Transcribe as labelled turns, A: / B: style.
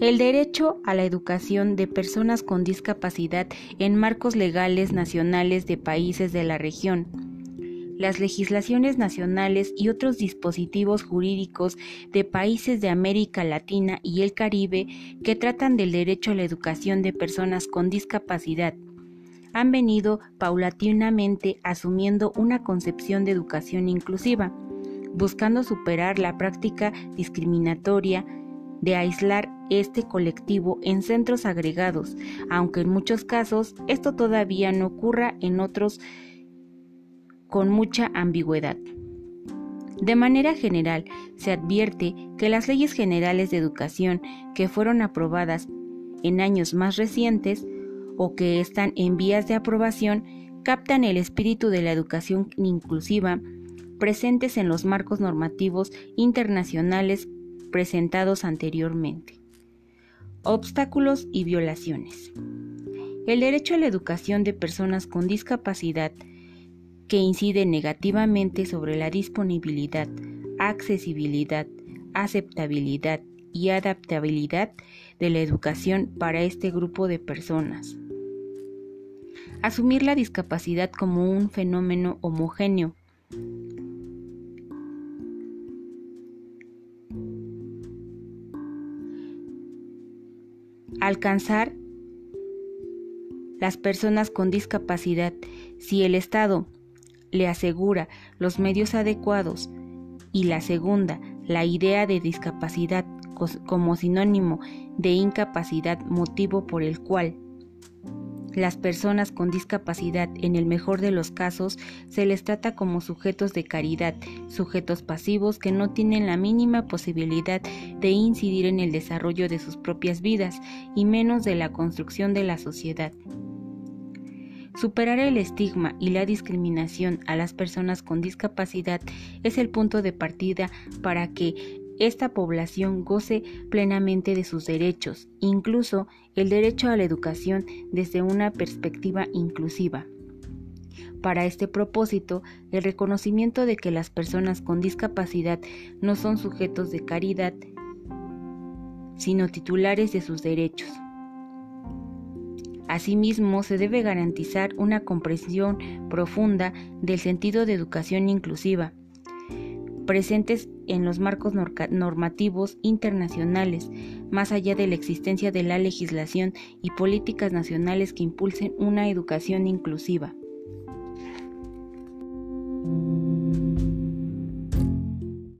A: El derecho a la educación de personas con discapacidad en marcos legales nacionales de países de la región. Las legislaciones nacionales y otros dispositivos jurídicos de países de América Latina y el Caribe que tratan del derecho a la educación de personas con discapacidad han venido paulatinamente asumiendo una concepción de educación inclusiva, buscando superar la práctica discriminatoria de aislar este colectivo en centros agregados, aunque en muchos casos esto todavía no ocurra en otros con mucha ambigüedad. De manera general, se advierte que las leyes generales de educación que fueron aprobadas en años más recientes o que están en vías de aprobación captan el espíritu de la educación inclusiva presentes en los marcos normativos internacionales presentados anteriormente. Obstáculos y violaciones. El derecho a la educación de personas con discapacidad que incide negativamente sobre la disponibilidad, accesibilidad, aceptabilidad y adaptabilidad de la educación para este grupo de personas. Asumir la discapacidad como un fenómeno homogéneo alcanzar las personas con discapacidad. Si el Estado le asegura los medios adecuados y la segunda, la idea de discapacidad como sinónimo de incapacidad, motivo por el cual las personas con discapacidad, en el mejor de los casos, se les trata como sujetos de caridad, sujetos pasivos que no tienen la mínima posibilidad de incidir en el desarrollo de sus propias vidas y menos de la construcción de la sociedad. Superar el estigma y la discriminación a las personas con discapacidad es el punto de partida para que esta población goce plenamente de sus derechos, incluso el derecho a la educación desde una perspectiva inclusiva. Para este propósito, el reconocimiento de que las personas con discapacidad no son sujetos de caridad, sino titulares de sus derechos. Asimismo, se debe garantizar una comprensión profunda del sentido de educación inclusiva, presentes en los marcos normativos internacionales, más allá de la existencia de la legislación y políticas nacionales que impulsen una educación inclusiva.